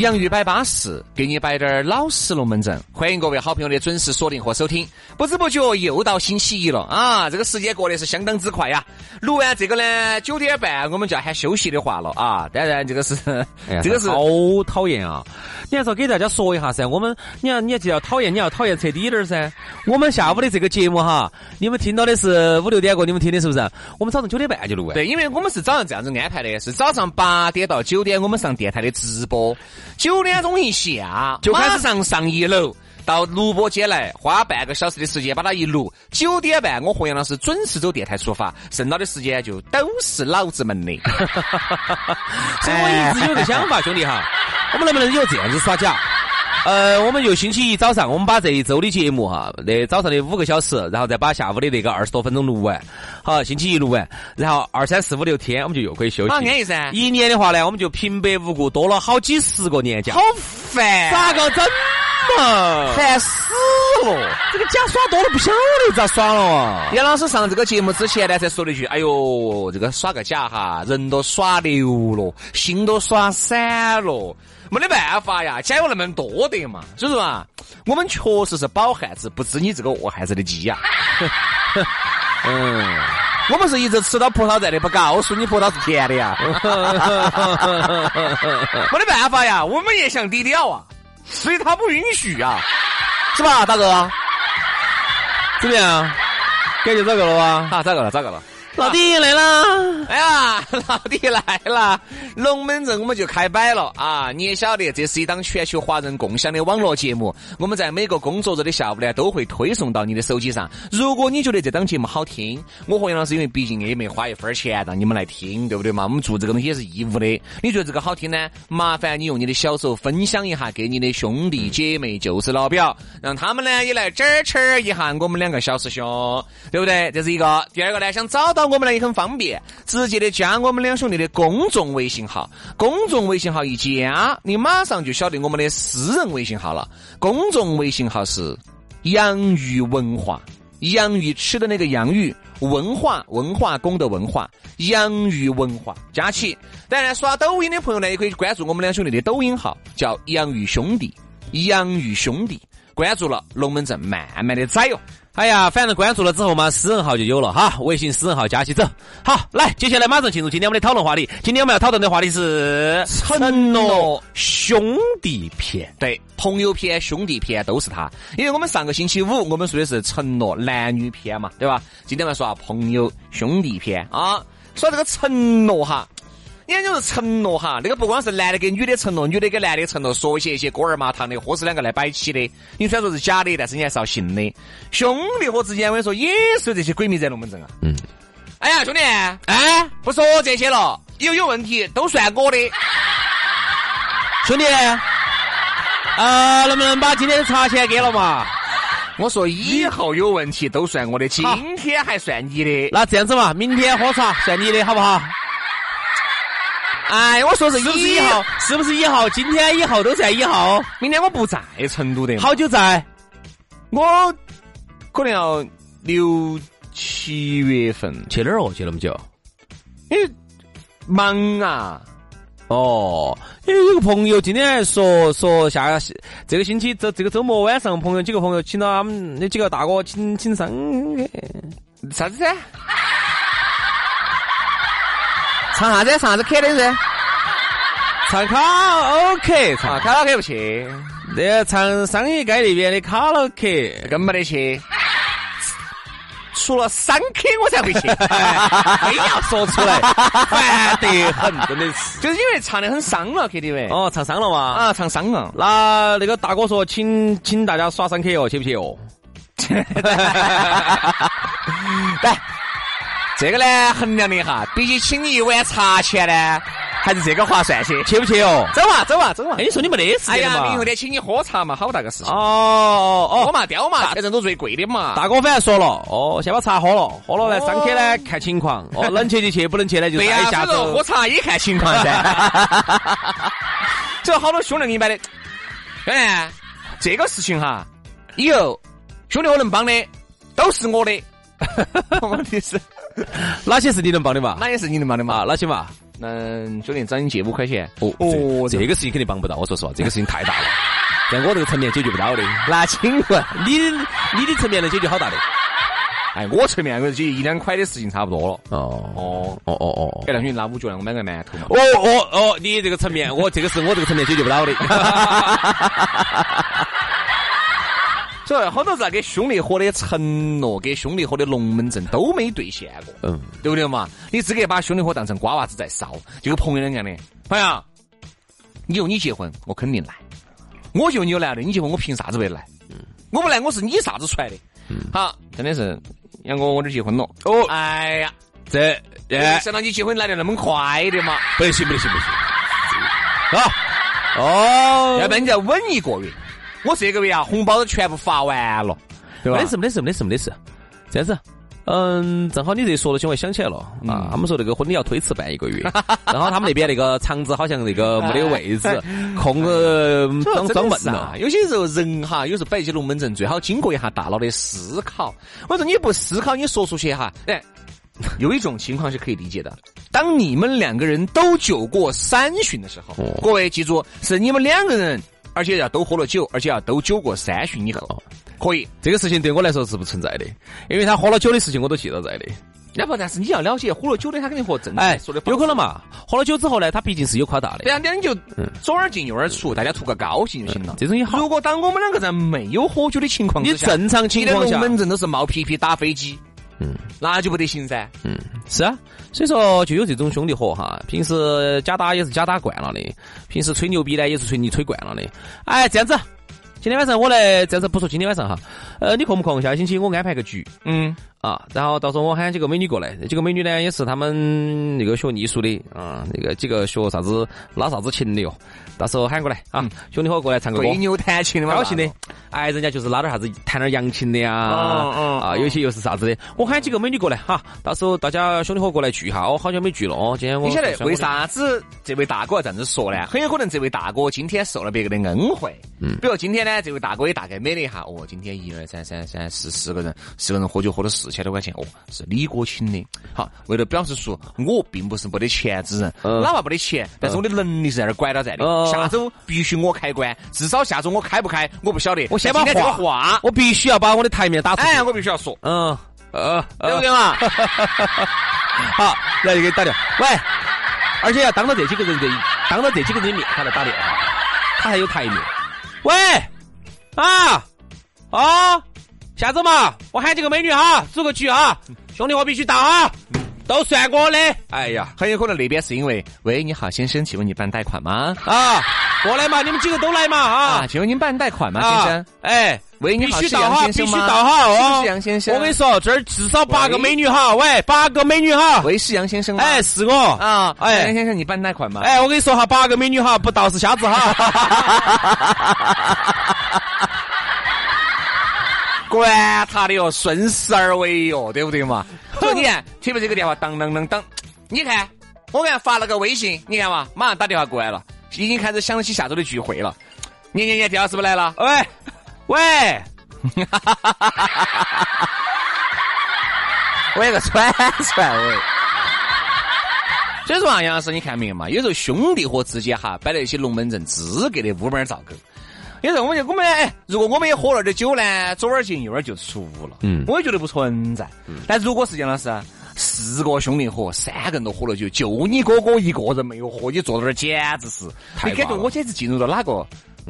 洋芋摆巴适，给你摆点儿老实龙门阵。欢迎各位好朋友的准时锁定和收听。不知不觉又到星期一了啊！这个时间过得是相当之快呀。录完这个呢，九点半我们就要喊休息的话了啊。当然，这个是，这个是好讨厌啊！你还是要给大家说一下噻。我们，你要你要就要讨厌，你要讨厌彻底点儿噻。我们下午的这个节目哈，你们听到的是五六点过，你们听的是不是？我们早上九点半就录完。对，因为我们是早上这样子安排的，是早上八点到九点我们上电台的直播。九点钟一下就开始上上一楼到录播间来，花半个小时的时间把它一录。九点半我和杨老师准时走电台出发，剩到的时间就都是老子们的。所以我一直有个想法，兄弟哈，我们能不能有这样子耍假？呃，我们就星期一早上，我们把这一周的节目哈，那早上的五个小时，然后再把下午的那个二十多分钟录完。好，星期一录完，然后二三四五六天，我们就又可以休息。好，安逸噻。一年的话呢，我们就平白无故多了好几十个年假。好烦，咋个整嘛？烦死了！这个假耍多了不晓得咋耍了啊！杨老师上这个节目之前呢，才说了一句：“哎呦，这个耍个假哈，人都耍流了，心都耍散了。”没得办法呀，家有那么多的嘛，所以说嘛，我们确实是饱汉子，不知你这个饿汉子的饥呀。嗯，我们是一直吃到葡萄在的，不告诉你葡萄是甜的呀。没得办法呀，我们也想低调啊，所以他不允许啊，是吧，大哥？怎么样？感觉咋个了吧？啊，咋个了，咋个了。老弟来了！哎呀，老弟来了！龙门阵我们就开摆了啊！你也晓得，这是一档全球华人共享的网络节目。我们在每个工作日的下午呢，都会推送到你的手机上。如果你觉得这档节目好听，我和杨老师因为毕竟也没花一分钱让你们来听，对不对嘛？我们做这个东西也是义务的。你觉得这个好听呢？麻烦你用你的小手分享一下给你的兄弟姐妹、就是老表，让他们呢也来支持一下我们两个小师兄，对不对？这是一个。第二个呢，想找到。我们呢也很方便，直接的加我们两兄弟的公众微信号，公众微信号一加，你马上就晓得我们的私人微信号了。公众微信号是洋芋文化，洋芋吃的那个洋芋，文化文化宫的文化，洋芋文化加起。当然，刷抖音的朋友呢，也可以关注我们两兄弟的抖音号，叫洋芋兄弟，洋芋兄弟。关注了龙门阵，慢慢的宰哟。哎呀，反正关注了之后嘛，私人号就有了哈，微信私人号加起走。好，来，接下来马上进入今天我们的讨论话题。今天我们要讨论的话题是承诺兄弟篇。对，朋友篇、兄弟篇都是他。因为我们上个星期五我们说的是承诺男女篇嘛，对吧？今天来说朋友兄弟篇啊，说这个承诺哈。也就是承诺哈，那个不光是男的给女的承诺，女的给男的承诺，说一些一些锅儿麻糖的，或是两个来摆起的。你虽然说是假的，但是你还是要信的。兄弟伙之间，我跟你说，也是有这些鬼迷在龙门阵啊。嗯。哎呀，兄弟，哎，不说这些了，以后有问题都算我的。兄弟，啊，能不能把今天的茶钱给了嘛？我说以后有问题都算我的，今天还算你的。那这样子嘛，明天喝茶算你的，好不好？哎，我说是是不是以后？是不是以后？今天以后都在以后。明天我不在成都的。好久在？我可能要六七月份去哪儿哦？去那么久？因为忙啊。哦，因为有个朋友今天还说说下这个星期这这个周末晚上，朋友几个朋友请到他们那几个大哥请请上。啥子噻？唱啥子？唱啥子 K 的噻？唱卡 OK，唱卡拉 OK 不去。那个唱商业街那边的卡拉 OK 更没得去。除了三 K 我才会去，非要说出来，烦得很，真的是。就是因为唱的很伤了 KTV。哦，唱伤了嘛？啊，唱伤了。那那个大哥说，请请大家耍三 K 哦，去不去哦？来，这个呢衡量了一下，比起请你一碗茶钱呢，还是这个划算些。去不去哦？走啊，走啊，走啊。哎，你说你没得时哎呀，明后天请你喝茶嘛，好大个事情。哦哦喝嘛，雕嘛，这人都最贵的嘛。大哥反正说了，哦，先把茶喝了，喝了呢，上去呢看情况，哦，能去就去，不能去呢就对呀，再下周所以说喝。茶也看情况噻。这好多兄弟给你买的，兄弟，这个事情哈，以后兄弟我能帮的都是我的。问题是 哪些是你能帮的嘛？哪些是你能帮的嘛啊，？哪些嘛？嗯，兄弟找你借五块钱。哦哦这这个事情肯定帮不到。我说实话，这个事情太大了，在我这个层面解决不到的。那请问，你你的层面能解决好大的？哎，我层面我就一两块的事情差不多了。哦哦，哦哦哦哎，那兄弟拿五角来，我买个馒头嘛。哦哦哦，你这个层面，我这个是我这个层面解决不到的。所以好多在给兄弟伙的承诺，给兄弟伙的龙门阵都没兑现过。嗯，对不对嘛？你资格把兄弟伙当成瓜娃子在烧，就跟朋友两样的。朋友，以后你结婚，我肯定来。我就你有来的，你结婚我凭啥子不来？我不来，我是你啥子出来的？好，真的是杨哥，我这结婚了。哦哎呀，这哎，想到你结婚来的那么快的嘛，不得行不得行不行。啊哦，要不然你再稳一个月。我这个月啊，红包都全部发完了，对吧没得？事没得事没得事没得事。这样子，嗯，正好你这说了起，我想起来了啊，他们说那个婚礼要推迟办一个月，然后他们那边那个场子好像那个没得位置，空呃装装闷了啊。。有些时候人哈，有时候摆一些龙门阵，最好经过一下大脑的思考。我说你不思考，你说出去哈，哎，有一种情况是可以理解的。当你们两个人都酒过三巡的时候，各位记住，是你们两个人，而且要都喝了酒，而且要都酒过三巡以后，可以。这个事情对我来说是不存在的，因为他喝了酒的事情我都记到在的。那不，但是你要了解，喝了酒的他肯定和正哎常说的，有可能。嘛？喝了酒之后呢，他毕竟是有夸大的。这样点你就左耳进右耳出，大家图个高兴就行了。这种也好如果当我们两个在没有喝酒的情况之下，你正常情况下门阵都是冒皮皮打飞机，嗯，那就不得行噻。嗯是啊，所以说就有这种兄弟伙哈，平时假打也是假打惯了的，平时吹牛逼呢也是吹牛吹惯了的。哎，这样子，今天晚上我来，这样子不说今天晚上哈，呃，你空不空？下个星期我安排个局嗯，啊，然后到时候我喊几个美女过来，几个美女呢也是他们那个学艺术的啊，那个几个学啥子拉啥子琴的哟，到时候喊过来啊，兄弟伙过来唱个歌。对牛弹琴的嘛，高兴的，哎，人家就是拉点啥子，弹点扬琴的呀，啊，有些又是啥子的。我喊几个美女过来哈，到时候大家兄弟伙过来聚一下，哦，好久没聚了哦。今天我你晓得为？啥子这位大哥要这样子说呢？很有可能这位大哥今天受了别个的恩惠。嗯，比如今天呢，这位大哥也大概美了一下，哦，今天一二三三三四四个人，四个人喝酒喝了四千多块钱，哦，是李哥请的。好，为了表示说我并不是没得钱之人，嗯哪怕没得钱，但是我的能力是在那儿管到在的。嗯下周必须我开关，至少下周我开不开我不晓得。我先把话话，我必须要把我的台面打出去。哎，我必须要说，嗯呃，对不对嘛？好，来就给你打电话。喂，而且要当着这几个人的，当着这几个人的面，他来打电话，他还有台面。喂，啊，啊，下子嘛，我喊几个美女哈，组个局啊，兄弟我必须到啊，都算我的。哎呀，很有可能那边是因为，喂，你好，先生，请问你办贷款吗？啊，过来嘛，你们几个都来嘛啊，啊。请问您办贷款吗，啊先生？哎，喂，你必好，到哈，先生吗必须到哈哦是。杨先生？我跟你说，这儿至少八个美女哈，喂，八个美女哈。喂，是杨先生吗？哎，是我啊，哎杨先生，你办贷款吗？哎，我跟你说哈，八个美女哈，不到是瞎子哈。管他的哟，顺势而为哟，对不对嘛？所以你看，特别这个电话当当当当，你看，我给他发了个微信，你看嘛，马上打电话过来了，已经开始想起下周的聚会了。年年年，电话是不是来了？喂喂，我有个串串喂。所以说啊，杨老师，你看没有嘛？有时候兄弟伙之间哈，摆了一些龙门阵，资格的乌门造狗。有时候我们就我们哎，如果我们也喝了点酒呢，左耳进右耳就出了。嗯，我也觉得不存在。但如果是杨老师，四个兄弟伙，三个人都喝了酒，就你哥哥一个人没有喝，你坐在那儿简直是，你感觉我简直进入了哪个？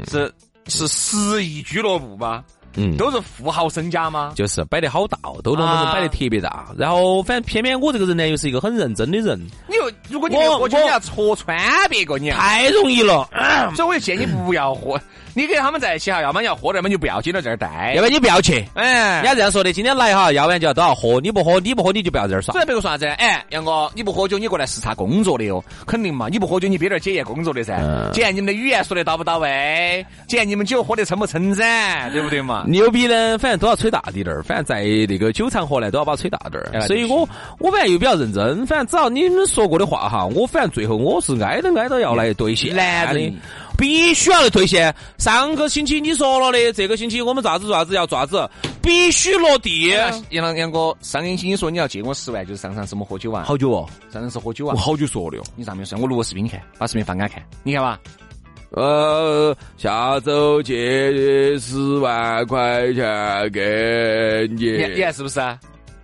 是是十亿俱乐部吗？嗯都是富豪身家吗？就是摆得好大哦，都龙门阵啊摆得特别大。然后反正偏偏我这个人呢，又是一个很认真的人，你又如果你没我喝酒，我你要戳穿别个，你。太容易了。所以我就建议你不要喝。你跟他们在一起哈，要么你要喝点，要么你就不要紧到这儿待要。不然你不要去。哎人，家这样说的，今天来哈，要不然就要都要喝，你不喝，你不喝你就不要在这儿耍所。以别个说啥子？哎，杨哥，你不喝酒，你过来视察工作的哟，肯定嘛。你不喝酒，你憋点检验工作的噻，嗯检验你们的语言说的到不到位，检验你们酒喝的撑不撑噻，对不对嘛？牛逼呢，反正都要吹大滴点儿，反正在那个酒场合呢，都要把它吹大点哎儿。所以我我反正又比较认真，反正只要你们说过的话哈，我反正最后我是挨着挨着要来兑现的男人，必须要来兑现。上个星期你说了的，这个星期我们咋子咋子要咋子，必须落地。杨杨哥，上个星期你说你要借我十万，就是上上次我们喝酒啊，好久哦，上上次是喝酒啊我。好久说的哦。你上面说，我录个视频你看，把视频放给他看，你看吧。呃，下周借十万块钱给你你你。看是不是啊？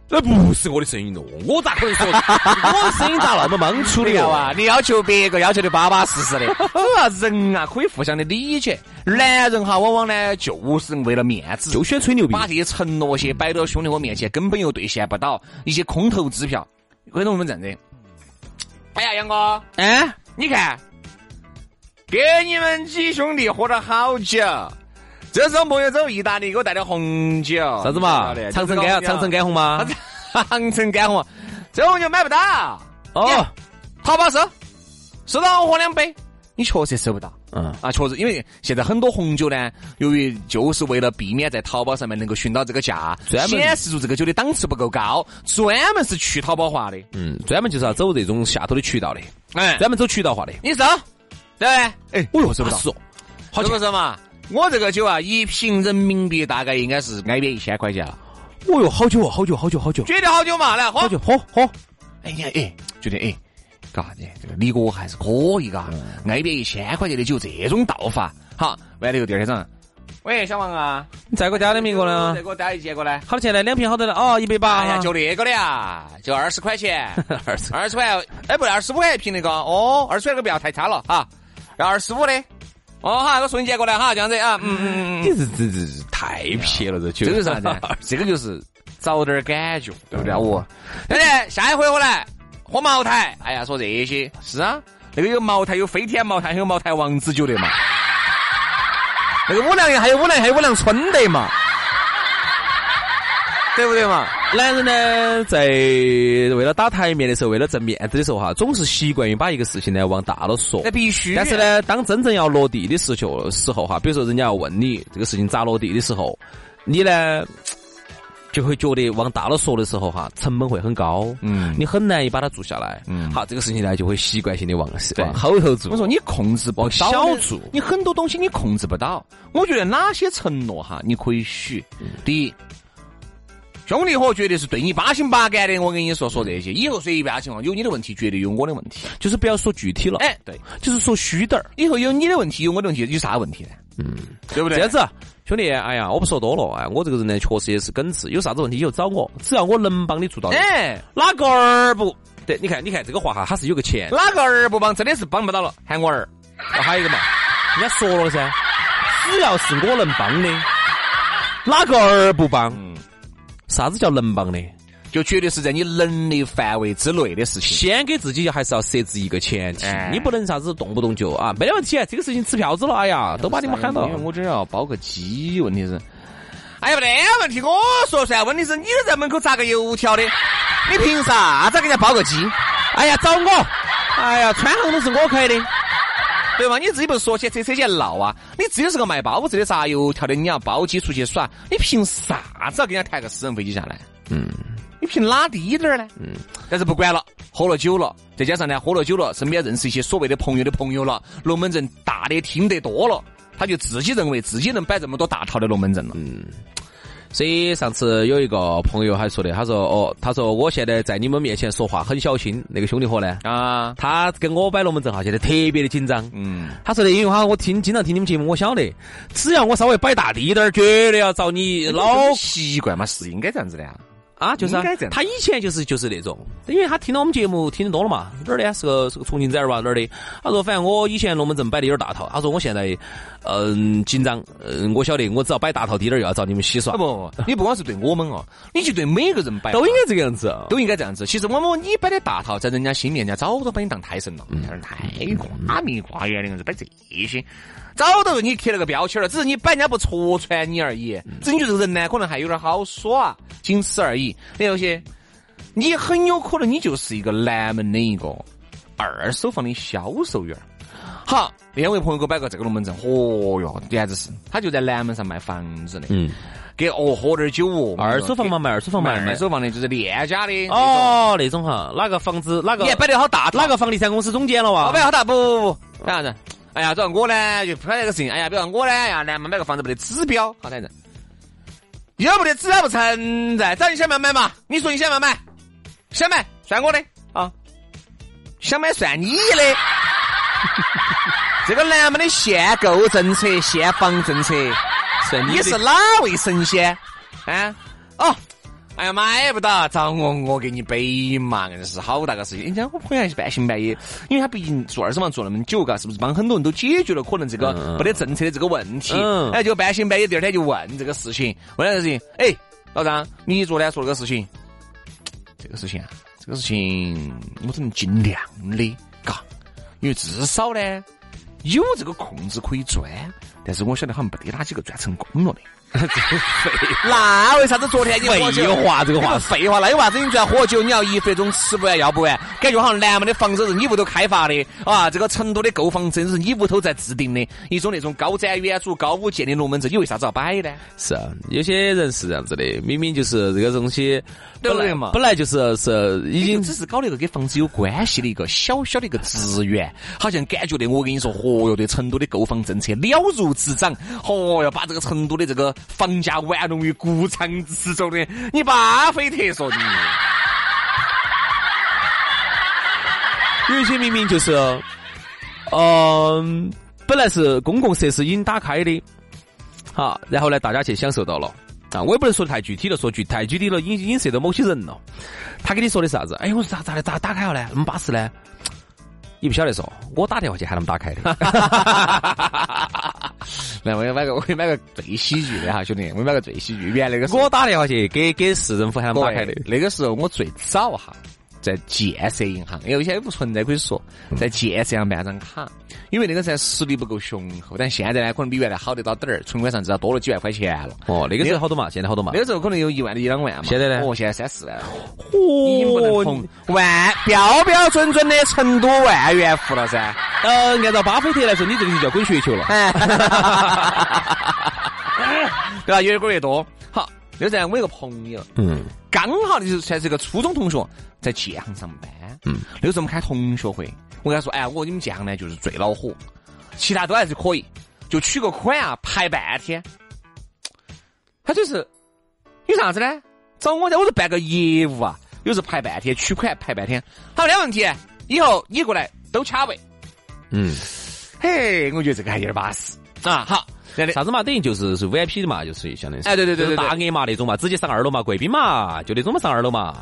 那不是我的声音哦，我咋可能说？我的声音咋那么莽粗的啊，你要求别个要求的巴巴适适的，主 要人啊可以互相的理解。男人哈，往往呢就是为了面子，就喜欢吹牛逼。把这些承诺些摆到兄弟伙面前，根本又兑现不到，一些空头支票。回头我们这样子？哎呀，杨哥，哎，你看，给你们几兄弟喝了好酒。这时候朋友走意大利，给我带点红酒，啥子嘛？长城干长城干红吗？长城干红，这红酒买不到。哦，淘宝搜，收到我喝两杯，你确实收不到。嗯，啊，确实，因为现在很多红酒呢，由于就是为了避免在淘宝上面能够寻到这个价，专门显示出这个酒的档次不够高，专门是去淘宝化的。嗯，专门就是要走这种下头的渠道的，哎，专门走渠道化的。你搜，对？哎，我又搜不到，好是钱不是嘛？我这个酒啊，一瓶人民币大概应该是挨边一千块钱了。哦哟，好久哦，好久，好久，好久，觉得好久嘛？来喝好。久，喝喝。哎呀，哎，觉得哎，嘎子，这个李哥还是可以嘎，挨边一千块钱的酒，这种道法，好，完了以后第二天早上，喂，小王啊，你再给我加点名过呢再？给我加一件过来。好多钱呢？两瓶好多呢哦，一百八。哎呀，就那个的呀，就二十块钱，二十。二十块，哎，不对，二十五块一瓶那个，哦，二十块那个不要太差了哈，要二十五的，哦哈，我送一件过来哈，这样子啊，嗯嗯嗯你这这这太撇了，这酒。这个啥子？这个就是找点感觉，对不对？我，对不对？下一回我来喝茅台，哎呀，说这些是啊，那个有茅台，有飞天茅台，还有茅台王子酒的嘛。那个五粮液还有五粮，还有五粮春的嘛，对不对嘛？男人呢，在为了打台面的时候，为了挣面子的时候哈，总是习惯于把一个事情呢往大了说那。必须。但是，呢，当真正要落地的时候时候哈，比如说人家要问你这个事情咋落地的时候，你呢就会觉得往大了说的时候哈，成本会很高，嗯你很难以把它做下来。嗯好，这个事情呢就会习惯性的往对往后头做。我说你控制不往到小做你很多东西你控制不到。我觉得哪些承诺哈，你可以许。第一，兄弟伙绝对是对你八心八肝的。我跟你说说这些，以后随便情况有你的问题，绝对有我的问题。就是不要说具体了，哎，对，就是说虚点儿。以后有你的问题，有我的问题，有啥问题呢？嗯，对不对？这样子，兄弟，哎呀，我不说多了，哎，我这个人呢，确实也是耿直，有啥子问题以后找我，只要我能帮你做到，哎，哪个儿不？对，你看，你看这个话哈，他是有个前提。哪个儿不帮，真的是帮不到了，喊我儿。哦还有一个嘛，人家说了噻，只要是我能帮的，哪个儿不帮？嗯，啥子叫能帮的？就绝对是在你能力范围之内的事情。先给自己还是要设置一个前提哎，你不能啥子动不动就啊，没得问题，这个事情吃票子了，哎呀，都把你们喊到因。为我这儿要包个鸡，问题是，哎呀，没得问题，我说噻，问题是你在门口炸个油条的，你凭啥子给人家包个鸡？哎呀，找我！哎呀，川航都是我开的。对吧？你自己不是说起这车前闹啊？你自己是个卖包子的炸油条的，你要包机出去耍，你凭啥子要给人家抬个私人飞机下来？嗯，你凭哪滴点儿呢？嗯，但是不管了，喝了酒了，再加上呢，喝了酒了，身边认识一些所谓的朋友的朋友了，龙门阵大的听得多了，他就自己认为自己能摆这么多大套的龙门阵了。嗯，所以上次有一个朋友还说的，他说哦，他说我现在在你们面前说话很小心，那个兄弟伙呢，啊，他跟我摆龙门阵哈，现在特别的紧张。嗯，他说的因为哈，我听经常听你们节目，我晓得，只要我稍微摆大滴点儿，绝对要找你老习惯嘛，是应该这样子的呀。啊，就是他以前就是就是那种，因为他听到我们节目听得多了嘛，哪儿的呀？是个是个重庆崽儿吧？哪儿的？他说反正我以前龙门阵摆的有点大套，他说我现在嗯紧张，嗯我晓得我只要摆大套低点儿又要找你们洗刷不，不，你不光是对我们哦，你就对每个人摆都应该这个样子。都应该这样子。其实我们你摆的大套，在人家心里，人家早都把你当胎神了，太瓜米瓜眼的样子摆这些，早都给你贴了个标签了，只是你摆人家不戳穿你而已。只是你这个人呢，可能还有点好耍，仅此而已。那有些，你很有可能你就是一个南门的一个二手房的销售员儿。好，那天我朋友给我摆个这个龙门阵，嚯哟，简直是，他就在南门上卖房子的，嗯，给哦喝点酒哦，二手房嘛，卖二手房卖卖二手房的，就是链家的。哦，那种哈，哪个房子哪个你摆得好大套，哪个房地产公司总监了哇？哦摆好大，不不不，这样子。哎呀，主要我呢就拍这个事情，哎呀，比如我呢，哎呀，南门买个房子没得指标，好这样子，又没得指标不存在，找你想不要买嘛？你说你想不要买？想买算我的啊，想买算你的。这个南门的限购政策、限房政策，算你是哪位神仙？啊？哦，哎呀，买不到，找我，我给你背嘛，硬是好大个事情。人家我朋友还是半信半疑，因为他毕竟做二手房做那么久，嘎，是不是帮很多人都解决了可能这个没得政策的这个问题？嗯哎，就半信半疑，第二天就问这个事情，问这个事情，哎，老张，你昨天说了个事情，这个事情啊，这个事情我只能尽量的，嘎，因为至少呢有这个空子可以钻，但是我晓得好像没得哪几个钻成功了的。那为啥子昨天你喝酒？废话这个话这废话，那有啥子？你昨天喝酒，你要一分钟吃不完要不完，感觉好像南门的房子是你屋头开发的啊，这个成都的购房证是你屋头在制定的，一种那种高瞻远瞩、高屋建瓴的龙门阵，你为啥子要摆呢？是啊，有些人是这样子的，明明就是这个东西，本来对不对嘛本来就是是已经只是搞了一个跟房子有关系的一个小小的一个职员，好像感觉的我跟你说，嚯哟，对成都的购房政策了如指掌，嚯哟，把这个成都的这个房价玩弄于股掌之中的，你巴菲特说的。有一些明明就是，嗯、本来是公共设施已经打开的，好，然后呢，大家去享受到了。啊，我也不能说太具体了，说具太具体了，影影射到某些人了。他跟你说的啥子？哎，我说咋咋的咋打开了呢？那么巴适呢？你不晓得说，我打电话去喊他们打开的。来，我给你买个，我给你买个最喜剧的哈，兄弟，我给你买个最喜剧。原来那个我打电话去给给市政府喊打开的。那个时候我最早哈，在建设银行，因为现在也不存在可以说，在建设银行办张卡，因为那个时候实力不够雄厚，但现在呢，可能比原来好得到点儿，存款上至少多了几万块钱了。哦，那个时候好多嘛，现在好多嘛那。个时候可能有一万一两万嘛，现在呢哦，现在三四万了，已经不能哦碰万标标准准的成都万元户了噻。呃，按照巴菲特来说，你这个就叫滚雪球了。对吧？越滚越多。好，那在我一个朋友，嗯刚好就是算是个初中同学，在建行上班。嗯，那个时候我们开同学会，我跟他说，哎，我你们建行呢就是最恼火，其他都还是可以，就取个款啊排半天。他就是有啥子呢？找我在，我说办个业务啊，有时候排半天，取款排半天。好，没得问题，以后你过来都卡位。嗯，嘿，我觉得这个还有点巴适啊。好。啥子嘛？等于就是是 VIP 的嘛，就是相当于是。哎对对对对对大额嘛那种嘛，直接上二楼嘛，贵宾嘛，就那种嘛上二楼嘛。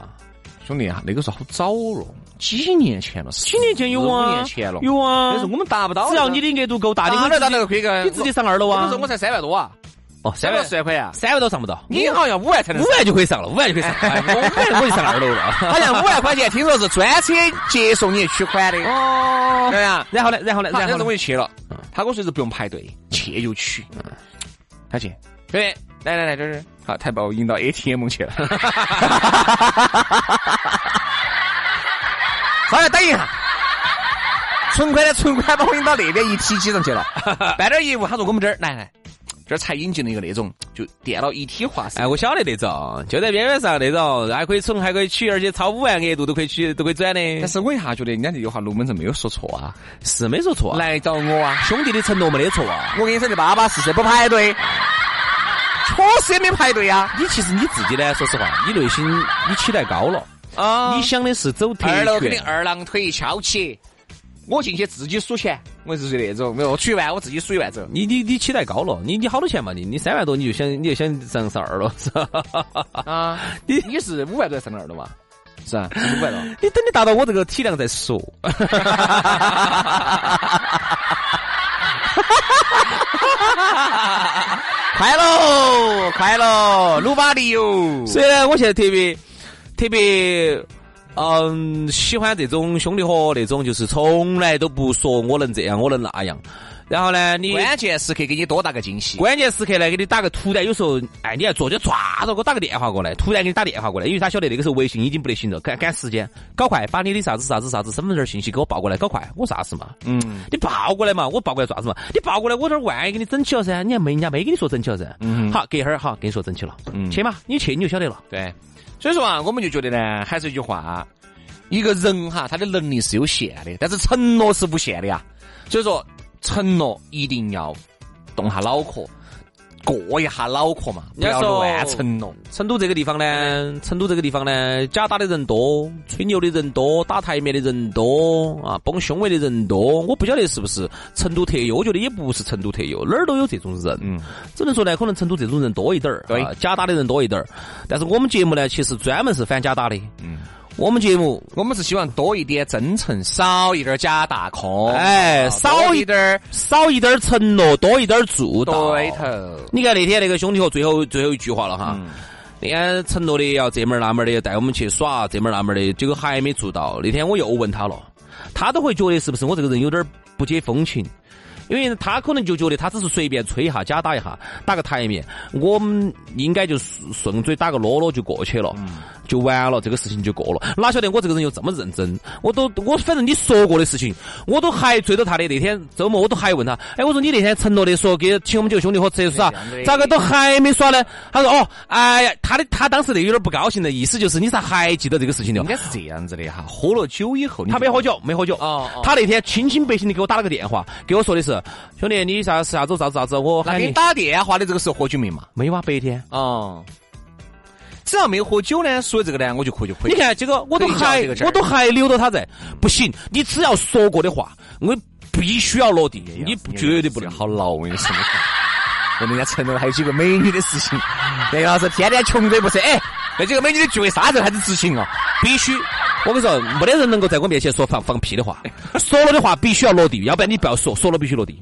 兄弟啊，那个时候好早了，几年前了，几年前有啊五啊，年前了，有啊。但是我们达不到，只要你的额度够大，你可以直接个规格，你直接上二楼啊那个时候。我才三万多啊，哦，三万四万块啊，三万都上不到，你好像五万才能五，万就可以上了，五万就可以上。哎我我就上二楼了。好像五万块钱，听说是专车接送你取款的，哦对呀。然后呢？然后呢？然后呢我就去了，他跟我说是不用排队，去就取，他去，对，来来来，这是，好，他把我引到 ATM 去了。稍微等一下，存款的存款把我引到那边一体机上去了，办点业务。他说我们这儿来来，这儿才引进了一个那种就电脑一体化式。哎，我晓得那种，就在边边上那种，还可以存，还可以取，而且超五万额度都可以取，都可以转的。但是我一下觉得人家这句话龙门阵没有说错啊，是没说错啊，来找我啊，兄弟的承诺没得错啊。我跟你说，的巴巴适适不排队，确实也没排队啊。你其实你自己呢，说实话，你内心你期待高了，啊你想的是走特二楼给你。二郎腿翘起，我进去自己数钱，我就是那种，没有出一万我自己数一万走。你你你期待高了，你你好多钱嘛？你你三万多你就想你就想上上二了是吧？啊，你你是五万多上二了嘛？是啊，五万多。你等你达到我这个体量再说。快喽，快喽，努巴利哟！所以呢，我现在特别特别，嗯，喜欢这种兄弟伙，那种就是从来都不说我能这样，我能那样。然后呢，你关键时刻给你多大个惊喜？关键时刻呢，给你打个突然，有时候哎，你还坐就抓着给我打个电话过来，突然给你打电话过来，因为他晓得那个时候微信已经不得行了，赶赶时间，搞快，把你的啥子啥子啥子身份证信息给我报过来，搞快，我啥事嘛？嗯，你报过来嘛，我报过来啥子嘛？你报过来，我这儿万一给你整起了噻，你还没人家没跟你说整起了噻？嗯，好，隔一会儿好，跟你说整起了，嗯，去嘛，你去你就晓得了。对，所以说啊，我们就觉得呢，还是一句话，一个人哈，他的能力是有限的，但是承诺是无限的呀。所以说。承诺一定要动下脑壳，过一下脑壳嘛，不要乱成了。成都这个地方呢，成都这个地方呢，假打的人多，吹牛的人多，打台面的人多啊，崩胸围的人多。我不晓得是不是成都特有，我觉得也不是成都特有，哪儿都有这种人。嗯，只能说呢，可能成都这种人多一点儿，对，假打的人多一点儿。但是我们节目呢，其实专门是反假打的。嗯。我们节目，我们是希望多一点真诚，少一点假大空。哎，少一点少一点承诺，多一点做到。对头。你看那天那个兄弟伙最后最后一句话了哈，那天承诺的要这门那门的带我们去耍，这门那门的，结果还没做到。那天我又问他了，他都会觉得是不是我这个人有点不解风情。因为他可能就觉得他只是随便吹一下，假打一下，打个台面，我们应该就顺嘴打个啰啰就过去了，就完了，这个事情就过了。哪晓得我这个人又这么认真？我都我反正你说过的事情，我都还追着他的。那天周末我都还问他，哎，我说你那天承诺的说给请我们几个兄弟伙吃耍，咋个都还没耍呢？他说哦，哎呀，他的他当时那有点不高兴的意思就是你咋还记得这个事情的？应该是这样子的哈，喝了酒以后，他没喝酒，没喝酒。哦，他那天清清白白的给我打了个电话，给我说的是。兄弟，你啥啥子啥子啥子？我那给你打电话的这个时候喝酒没嘛？没有啊，白天。哦，只要没喝酒呢，说这个呢，我就可以就可以。你看这个，我都还我都还留着他在。不行，你只要说过的话，我必须要落地。你绝对不能好牢，我跟你说。跟人家承诺还有几个美女的事情，那要是天天穷追不舍？哎，那几个美女的聚会啥时候开始执行啊？必须。我跟你说，没得人能够在我面前说放放屁的话，说了的话必须要落地，要不然你不要说，说了必须落地。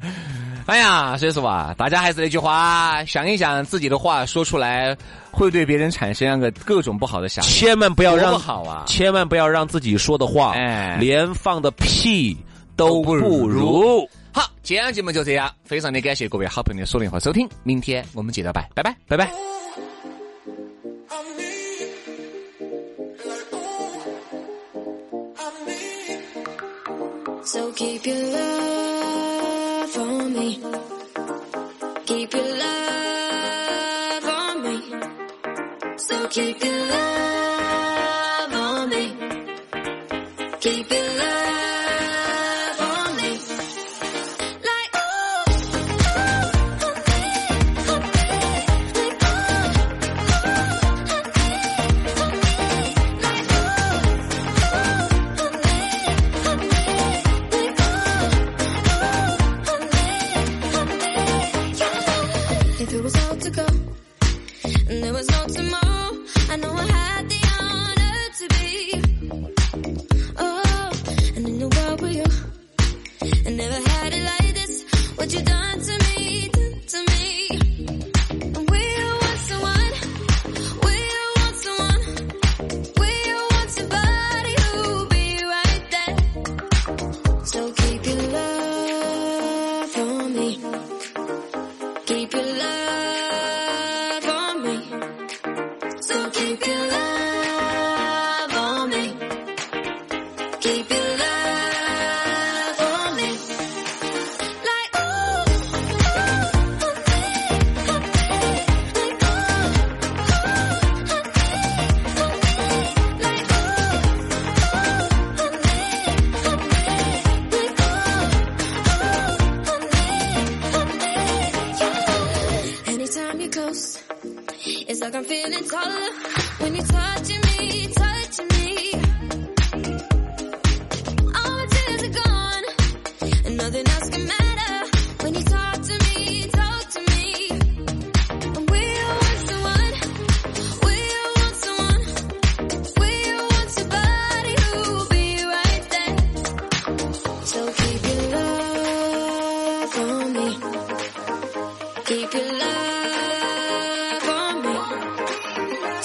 哎呀，所以说啊，大家还是那句话，想一想自己的话说出来，会对别人产生那个各种不好的想法，千万不要让好啊，千万不要让自己说的话，哎，连放的屁都不如。好，今天节目就这样，非常的感谢各位好朋友的锁定和收听，明天我们接着拜，拜拜，拜拜。Keep your love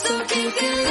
Esto que.